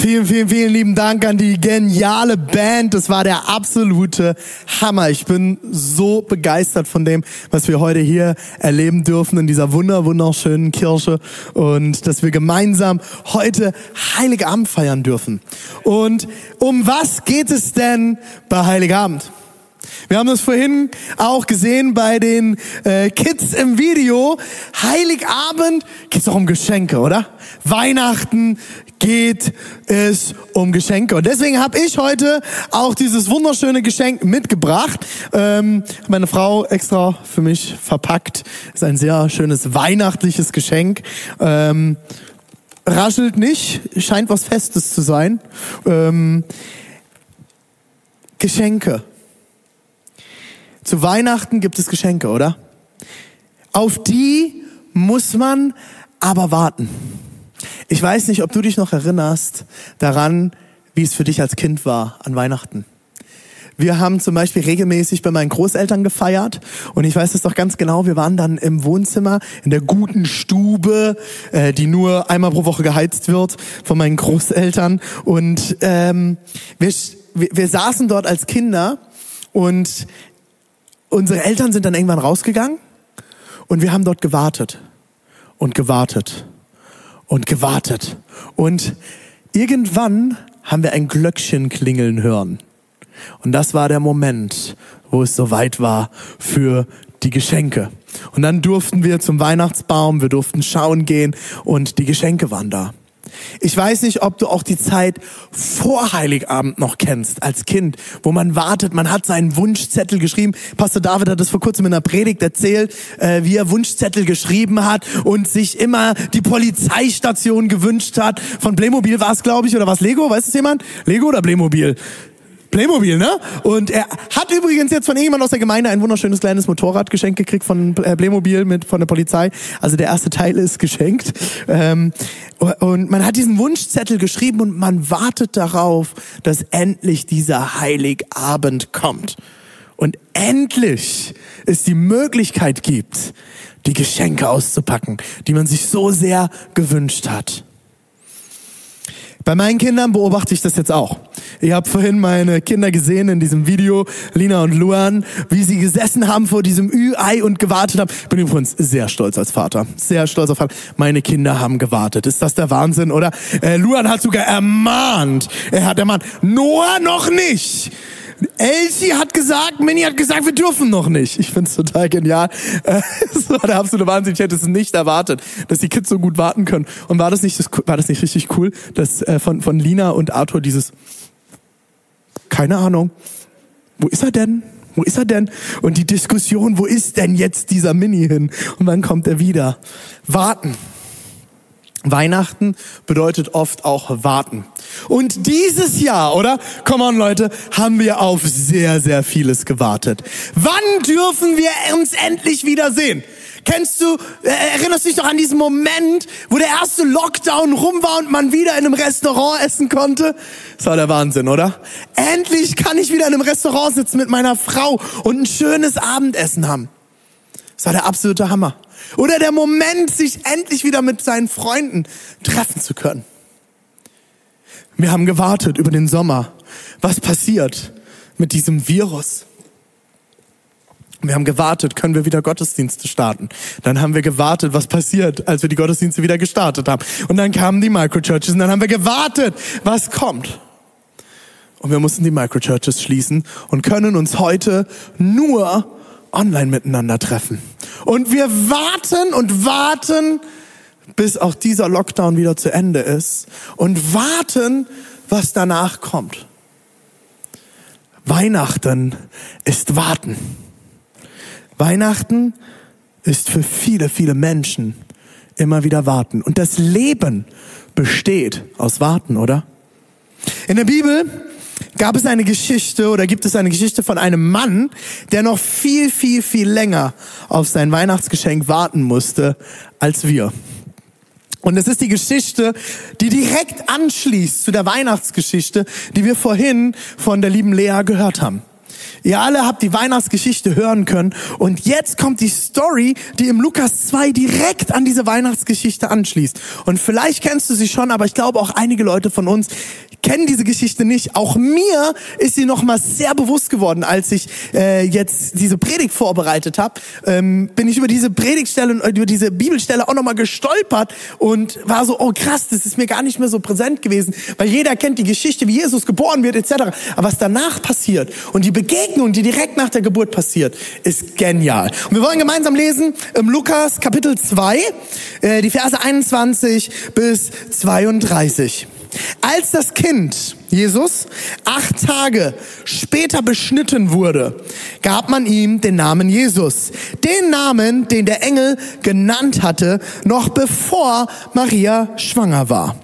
Vielen, vielen, vielen lieben Dank an die geniale Band. Das war der absolute Hammer. Ich bin so begeistert von dem, was wir heute hier erleben dürfen in dieser wunder, wunderschönen Kirche und dass wir gemeinsam heute Heiligabend feiern dürfen. Und um was geht es denn bei Heiligabend? Wir haben das vorhin auch gesehen bei den äh, Kids im Video. Heiligabend geht es doch um Geschenke, oder? Weihnachten geht es um Geschenke. Und deswegen habe ich heute auch dieses wunderschöne Geschenk mitgebracht. Ähm, meine Frau extra für mich verpackt. Ist ein sehr schönes weihnachtliches Geschenk. Ähm, raschelt nicht, scheint was Festes zu sein. Ähm, Geschenke. Zu Weihnachten gibt es Geschenke, oder? Auf die muss man aber warten. Ich weiß nicht, ob du dich noch erinnerst daran, wie es für dich als Kind war an Weihnachten. Wir haben zum Beispiel regelmäßig bei meinen Großeltern gefeiert und ich weiß es doch ganz genau, wir waren dann im Wohnzimmer in der guten Stube, äh, die nur einmal pro Woche geheizt wird von meinen Großeltern und ähm, wir, wir, wir saßen dort als Kinder und unsere Eltern sind dann irgendwann rausgegangen und wir haben dort gewartet und gewartet und gewartet. Und irgendwann haben wir ein Glöckchen klingeln hören. Und das war der Moment, wo es soweit war für die Geschenke. Und dann durften wir zum Weihnachtsbaum, wir durften schauen gehen und die Geschenke waren da. Ich weiß nicht, ob du auch die Zeit vor Heiligabend noch kennst, als Kind, wo man wartet, man hat seinen Wunschzettel geschrieben. Pastor David hat das vor kurzem in einer Predigt erzählt, äh, wie er Wunschzettel geschrieben hat und sich immer die Polizeistation gewünscht hat. Von Playmobil war es, glaube ich, oder was Lego? Weiß es jemand? Lego oder Playmobil? Playmobil, ne? Und er hat übrigens jetzt von irgendjemand aus der Gemeinde ein wunderschönes kleines Motorrad geschenkt gekriegt von äh, Playmobil mit von der Polizei. Also der erste Teil ist geschenkt. Ähm, und man hat diesen Wunschzettel geschrieben und man wartet darauf, dass endlich dieser Heiligabend kommt. Und endlich es die Möglichkeit gibt, die Geschenke auszupacken, die man sich so sehr gewünscht hat. Bei meinen Kindern beobachte ich das jetzt auch. Ich habe vorhin meine Kinder gesehen in diesem Video, Lina und Luan, wie sie gesessen haben vor diesem Ü-Ei und gewartet haben. Ich bin übrigens sehr stolz als Vater. Sehr stolz auf Vater. Meine Kinder haben gewartet. Ist das der Wahnsinn, oder? Äh, Luan hat sogar ermahnt. Er hat ermahnt. Noah noch nicht. Elsie hat gesagt, Minnie hat gesagt, wir dürfen noch nicht. Ich find's total genial. Äh, das war der absolute Wahnsinn. Ich hätte es nicht erwartet, dass die Kids so gut warten können. Und war das nicht, war das nicht richtig cool, dass äh, von, von Lina und Arthur dieses, keine Ahnung, wo ist er denn? Wo ist er denn? Und die Diskussion, wo ist denn jetzt dieser Mini hin? Und wann kommt er wieder? Warten. Weihnachten bedeutet oft auch warten. Und dieses Jahr, oder? Come on Leute, haben wir auf sehr, sehr vieles gewartet. Wann dürfen wir uns endlich wiedersehen? Kennst du, äh, erinnerst du dich doch an diesen Moment, wo der erste Lockdown rum war und man wieder in einem Restaurant essen konnte? Das war der Wahnsinn, oder? Endlich kann ich wieder in einem Restaurant sitzen mit meiner Frau und ein schönes Abendessen haben. Das war der absolute Hammer. Oder der Moment, sich endlich wieder mit seinen Freunden treffen zu können. Wir haben gewartet über den Sommer. Was passiert mit diesem Virus? Wir haben gewartet, können wir wieder Gottesdienste starten. Dann haben wir gewartet, was passiert, als wir die Gottesdienste wieder gestartet haben. Und dann kamen die Microchurches und dann haben wir gewartet, was kommt. Und wir mussten die Microchurches schließen und können uns heute nur online miteinander treffen. Und wir warten und warten, bis auch dieser Lockdown wieder zu Ende ist und warten, was danach kommt. Weihnachten ist warten. Weihnachten ist für viele, viele Menschen immer wieder warten. Und das Leben besteht aus Warten, oder? In der Bibel gab es eine Geschichte oder gibt es eine Geschichte von einem Mann, der noch viel, viel, viel länger auf sein Weihnachtsgeschenk warten musste als wir. Und es ist die Geschichte, die direkt anschließt zu der Weihnachtsgeschichte, die wir vorhin von der lieben Lea gehört haben. Ihr alle habt die Weihnachtsgeschichte hören können. Und jetzt kommt die Story, die im Lukas 2 direkt an diese Weihnachtsgeschichte anschließt. Und vielleicht kennst du sie schon, aber ich glaube auch einige Leute von uns kennen diese Geschichte nicht. Auch mir ist sie noch mal sehr bewusst geworden, als ich äh, jetzt diese Predigt vorbereitet habe. Ähm, bin ich über diese Predigtstelle und über diese Bibelstelle auch noch mal gestolpert und war so, oh krass, das ist mir gar nicht mehr so präsent gewesen, weil jeder kennt die Geschichte, wie Jesus geboren wird etc. Aber was danach passiert und die Begegnung, die direkt nach der Geburt passiert, ist genial. Und wir wollen gemeinsam lesen im Lukas Kapitel 2, äh, die Verse 21 bis 32. Als das Kind, Jesus, acht Tage später beschnitten wurde, gab man ihm den Namen Jesus. Den Namen, den der Engel genannt hatte, noch bevor Maria schwanger war.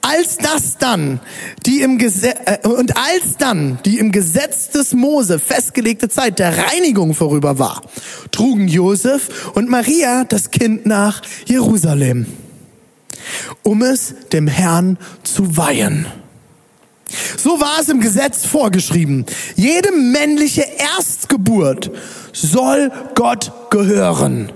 Als das dann die im Gesetz, äh, und als dann die im Gesetz des Mose festgelegte Zeit der Reinigung vorüber war, trugen Josef und Maria das Kind nach Jerusalem um es dem Herrn zu weihen. So war es im Gesetz vorgeschrieben. Jede männliche Erstgeburt soll Gott gehören.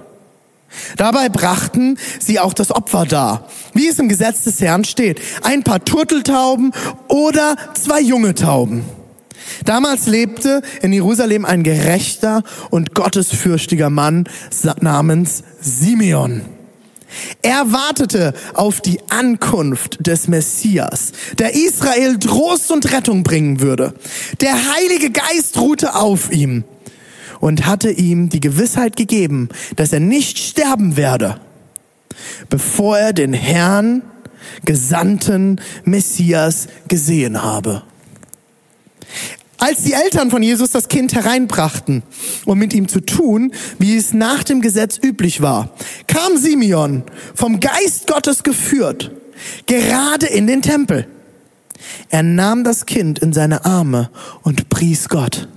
Dabei brachten sie auch das Opfer dar, wie es im Gesetz des Herrn steht. Ein paar Turteltauben oder zwei junge Tauben. Damals lebte in Jerusalem ein gerechter und gottesfürchtiger Mann namens Simeon. Er wartete auf die Ankunft des Messias, der Israel Trost und Rettung bringen würde. Der Heilige Geist ruhte auf ihm und hatte ihm die Gewissheit gegeben, dass er nicht sterben werde, bevor er den Herrn, gesandten Messias gesehen habe. Als die Eltern von Jesus das Kind hereinbrachten, um mit ihm zu tun, wie es nach dem Gesetz üblich war, kam Simeon, vom Geist Gottes geführt, gerade in den Tempel. Er nahm das Kind in seine Arme und pries Gott.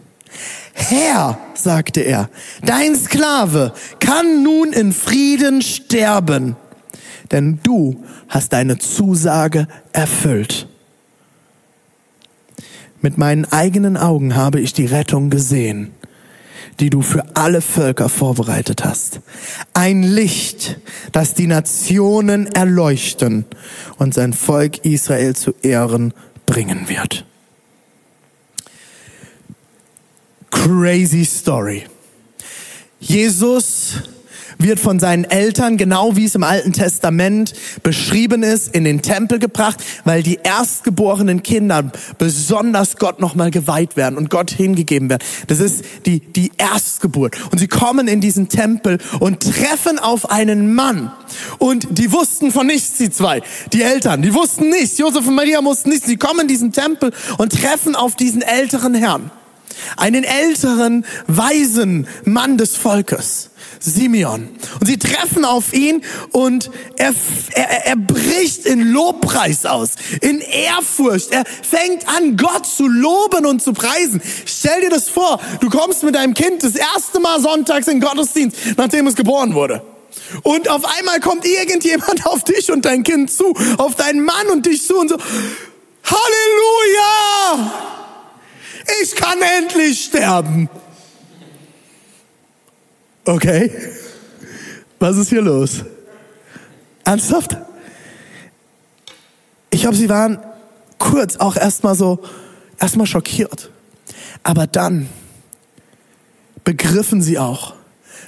Herr, sagte er, dein Sklave kann nun in Frieden sterben, denn du hast deine Zusage erfüllt. Mit meinen eigenen Augen habe ich die Rettung gesehen, die du für alle Völker vorbereitet hast. Ein Licht, das die Nationen erleuchten und sein Volk Israel zu Ehren bringen wird. Crazy Story. Jesus wird von seinen Eltern, genau wie es im Alten Testament beschrieben ist, in den Tempel gebracht, weil die erstgeborenen Kinder besonders Gott nochmal geweiht werden und Gott hingegeben werden. Das ist die, die Erstgeburt. Und sie kommen in diesen Tempel und treffen auf einen Mann. Und die wussten von nichts, die zwei. Die Eltern, die wussten nichts. Josef und Maria wussten nichts. Sie kommen in diesen Tempel und treffen auf diesen älteren Herrn. Einen älteren, weisen Mann des Volkes. Simeon. Und sie treffen auf ihn und er, er, er bricht in Lobpreis aus, in Ehrfurcht. Er fängt an, Gott zu loben und zu preisen. Stell dir das vor, du kommst mit deinem Kind das erste Mal sonntags in Gottesdienst, nachdem es geboren wurde. Und auf einmal kommt irgendjemand auf dich und dein Kind zu, auf deinen Mann und dich zu und so, Halleluja! Ich kann endlich sterben. Okay. Was ist hier los? Ernsthaft? Ich glaube, sie waren kurz auch erstmal so, erstmal schockiert. Aber dann begriffen sie auch,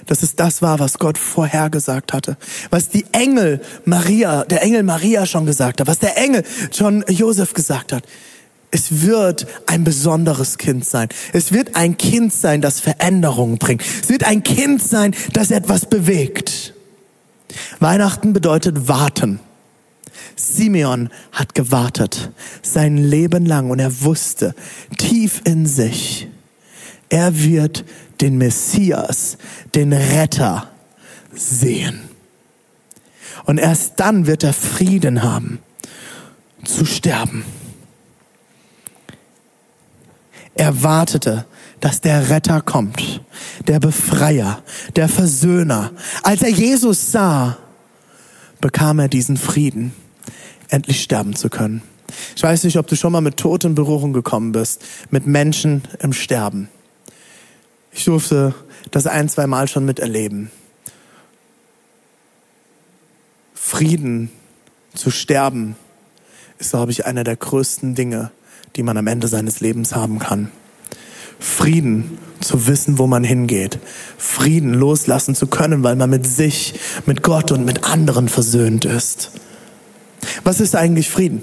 dass es das war, was Gott vorhergesagt hatte. Was die Engel Maria, der Engel Maria schon gesagt hat, was der Engel schon Josef gesagt hat. Es wird ein besonderes Kind sein. Es wird ein Kind sein, das Veränderungen bringt. Es wird ein Kind sein, das etwas bewegt. Weihnachten bedeutet warten. Simeon hat gewartet sein Leben lang und er wusste tief in sich, er wird den Messias, den Retter sehen. Und erst dann wird er Frieden haben zu sterben. Er wartete, dass der Retter kommt, der Befreier, der Versöhner. Als er Jesus sah, bekam er diesen Frieden, endlich sterben zu können. Ich weiß nicht, ob du schon mal mit Tod in Berührung gekommen bist, mit Menschen im Sterben. Ich durfte das ein, zwei Mal schon miterleben. Frieden zu sterben ist, glaube ich, einer der größten Dinge, die man am Ende seines Lebens haben kann. Frieden zu wissen, wo man hingeht. Frieden loslassen zu können, weil man mit sich, mit Gott und mit anderen versöhnt ist. Was ist eigentlich Frieden?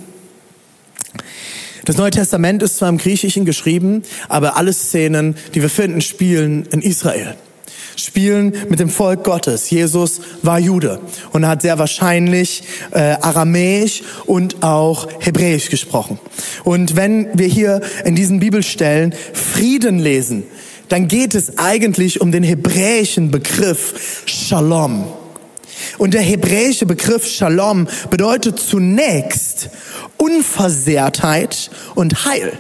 Das Neue Testament ist zwar im Griechischen geschrieben, aber alle Szenen, die wir finden, spielen in Israel spielen mit dem Volk Gottes. Jesus war Jude und hat sehr wahrscheinlich äh, Aramäisch und auch Hebräisch gesprochen. Und wenn wir hier in diesen Bibelstellen Frieden lesen, dann geht es eigentlich um den hebräischen Begriff Shalom. Und der hebräische Begriff Shalom bedeutet zunächst Unversehrtheit und Heil.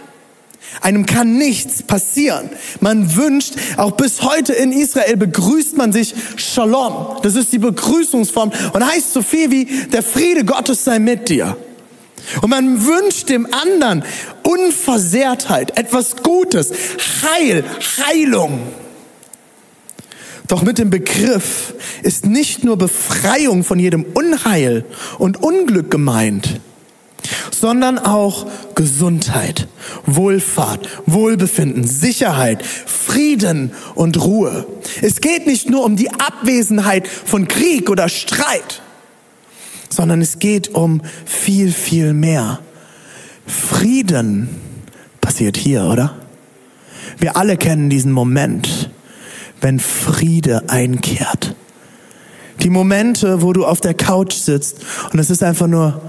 Einem kann nichts passieren. Man wünscht, auch bis heute in Israel begrüßt man sich Shalom. Das ist die Begrüßungsform und heißt so viel wie der Friede Gottes sei mit dir. Und man wünscht dem anderen Unversehrtheit, etwas Gutes, Heil, Heilung. Doch mit dem Begriff ist nicht nur Befreiung von jedem Unheil und Unglück gemeint, sondern auch Gesundheit, Wohlfahrt, Wohlbefinden, Sicherheit, Frieden und Ruhe. Es geht nicht nur um die Abwesenheit von Krieg oder Streit, sondern es geht um viel, viel mehr. Frieden passiert hier, oder? Wir alle kennen diesen Moment, wenn Friede einkehrt. Die Momente, wo du auf der Couch sitzt und es ist einfach nur,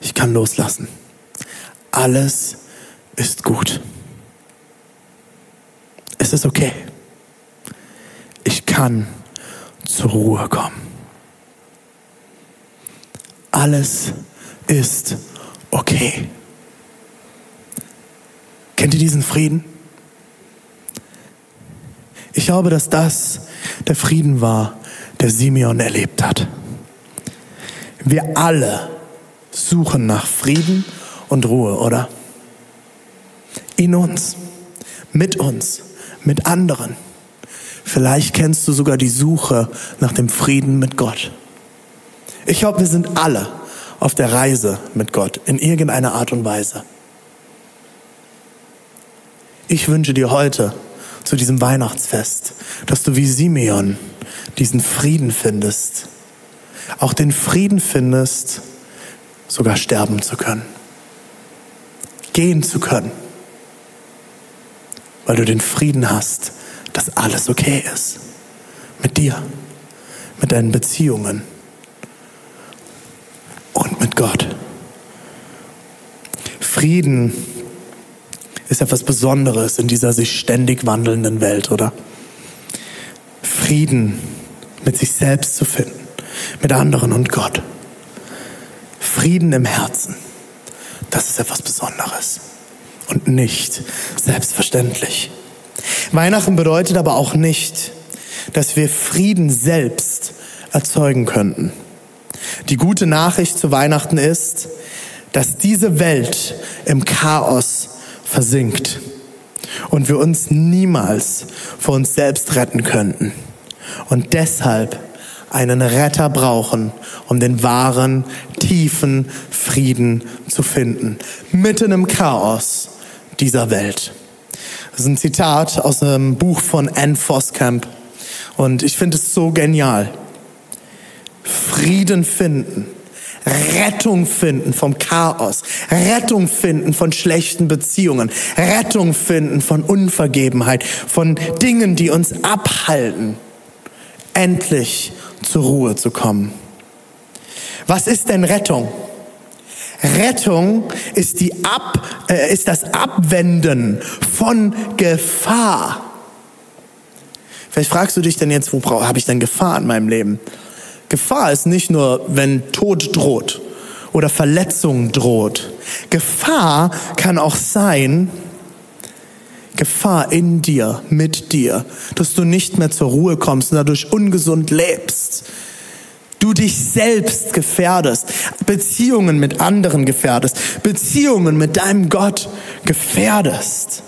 ich kann loslassen. Alles ist gut. Es ist okay. Ich kann zur Ruhe kommen. Alles ist okay. Kennt ihr diesen Frieden? Ich glaube, dass das der Frieden war, der Simeon erlebt hat. Wir alle suchen nach Frieden und Ruhe, oder? In uns, mit uns, mit anderen. Vielleicht kennst du sogar die Suche nach dem Frieden mit Gott. Ich glaube, wir sind alle auf der Reise mit Gott in irgendeiner Art und Weise. Ich wünsche dir heute zu diesem Weihnachtsfest, dass du wie Simeon diesen Frieden findest auch den Frieden findest, sogar sterben zu können, gehen zu können, weil du den Frieden hast, dass alles okay ist mit dir, mit deinen Beziehungen und mit Gott. Frieden ist etwas Besonderes in dieser sich ständig wandelnden Welt, oder? Frieden mit sich selbst zu finden mit anderen und Gott. Frieden im Herzen, das ist etwas Besonderes und nicht selbstverständlich. Weihnachten bedeutet aber auch nicht, dass wir Frieden selbst erzeugen könnten. Die gute Nachricht zu Weihnachten ist, dass diese Welt im Chaos versinkt und wir uns niemals vor uns selbst retten könnten. Und deshalb einen Retter brauchen, um den wahren, tiefen Frieden zu finden. Mitten im Chaos dieser Welt. Das ist ein Zitat aus einem Buch von Anne Voskamp. Und ich finde es so genial. Frieden finden. Rettung finden vom Chaos, Rettung finden von schlechten Beziehungen, Rettung finden von Unvergebenheit, von Dingen, die uns abhalten, endlich zur Ruhe zu kommen. Was ist denn Rettung? Rettung ist, die Ab, äh, ist das Abwenden von Gefahr. Vielleicht fragst du dich denn jetzt, wo habe ich denn Gefahr in meinem Leben? Gefahr ist nicht nur, wenn Tod droht oder Verletzung droht. Gefahr kann auch sein, Gefahr in dir, mit dir, dass du nicht mehr zur Ruhe kommst und dadurch ungesund lebst. Du dich selbst gefährdest, Beziehungen mit anderen gefährdest, Beziehungen mit deinem Gott gefährdest.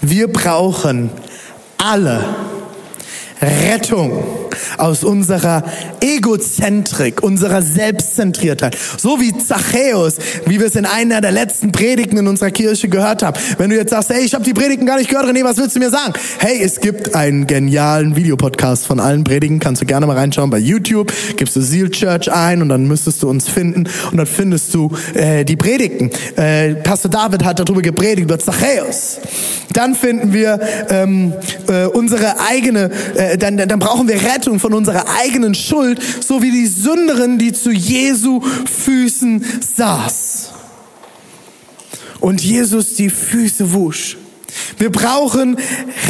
Wir brauchen alle Rettung aus unserer Egozentrik, unserer Selbstzentriertheit. So wie Zachäus, wie wir es in einer der letzten Predigten in unserer Kirche gehört haben. Wenn du jetzt sagst, hey, ich habe die Predigten gar nicht gehört, René, was willst du mir sagen? Hey, es gibt einen genialen Videopodcast von allen Predigen, kannst du gerne mal reinschauen bei YouTube, gibst du Seal Church ein und dann müsstest du uns finden und dann findest du äh, die Predigten. Äh, Pastor David hat darüber gepredigt, über Zachäus. Dann finden wir ähm, äh, unsere eigene, äh, dann, dann brauchen wir Rettung von unserer eigenen Schuld, so wie die Sünderin, die zu Jesu Füßen saß. Und Jesus die Füße wusch. Wir brauchen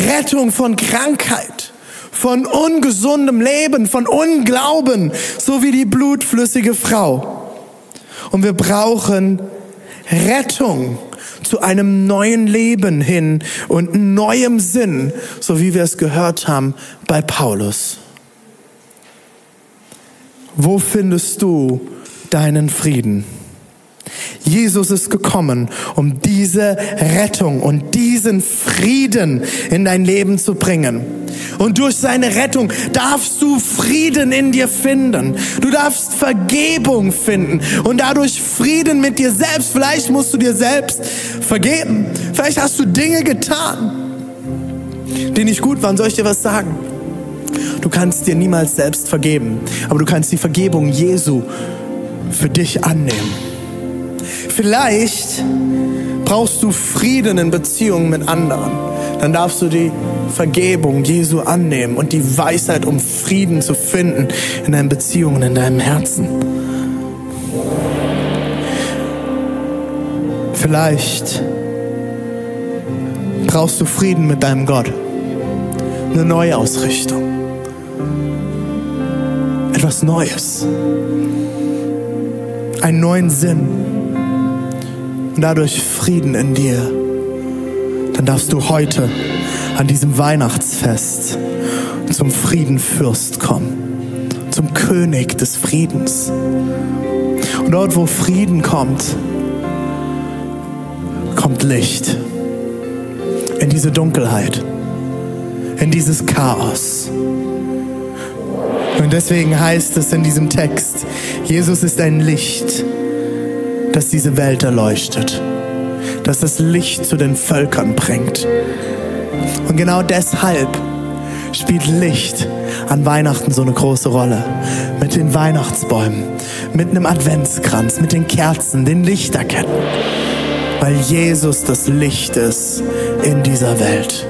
Rettung von Krankheit, von ungesundem Leben, von Unglauben, so wie die blutflüssige Frau. Und wir brauchen Rettung zu einem neuen Leben hin und neuem Sinn, so wie wir es gehört haben bei Paulus. Wo findest du deinen Frieden? Jesus ist gekommen, um diese Rettung und diesen Frieden in dein Leben zu bringen. Und durch seine Rettung darfst du Frieden in dir finden. Du darfst Vergebung finden und dadurch Frieden mit dir selbst. Vielleicht musst du dir selbst vergeben. Vielleicht hast du Dinge getan, die nicht gut waren. Soll ich dir was sagen? Du kannst dir niemals selbst vergeben, aber du kannst die Vergebung Jesu für dich annehmen. Vielleicht brauchst du Frieden in Beziehungen mit anderen. Dann darfst du die Vergebung Jesu annehmen und die Weisheit, um Frieden zu finden in deinen Beziehungen, in deinem Herzen. Vielleicht brauchst du Frieden mit deinem Gott. Eine Neuausrichtung. Etwas Neues. Einen neuen Sinn und dadurch Frieden in dir, dann darfst du heute an diesem Weihnachtsfest zum Friedenfürst kommen, zum König des Friedens. Und dort, wo Frieden kommt, kommt Licht in diese Dunkelheit, in dieses Chaos. Und deswegen heißt es in diesem Text, Jesus ist ein Licht dass diese Welt erleuchtet, dass das Licht zu den Völkern bringt. Und genau deshalb spielt Licht an Weihnachten so eine große Rolle. Mit den Weihnachtsbäumen, mit einem Adventskranz, mit den Kerzen, den Lichterketten. Weil Jesus das Licht ist in dieser Welt.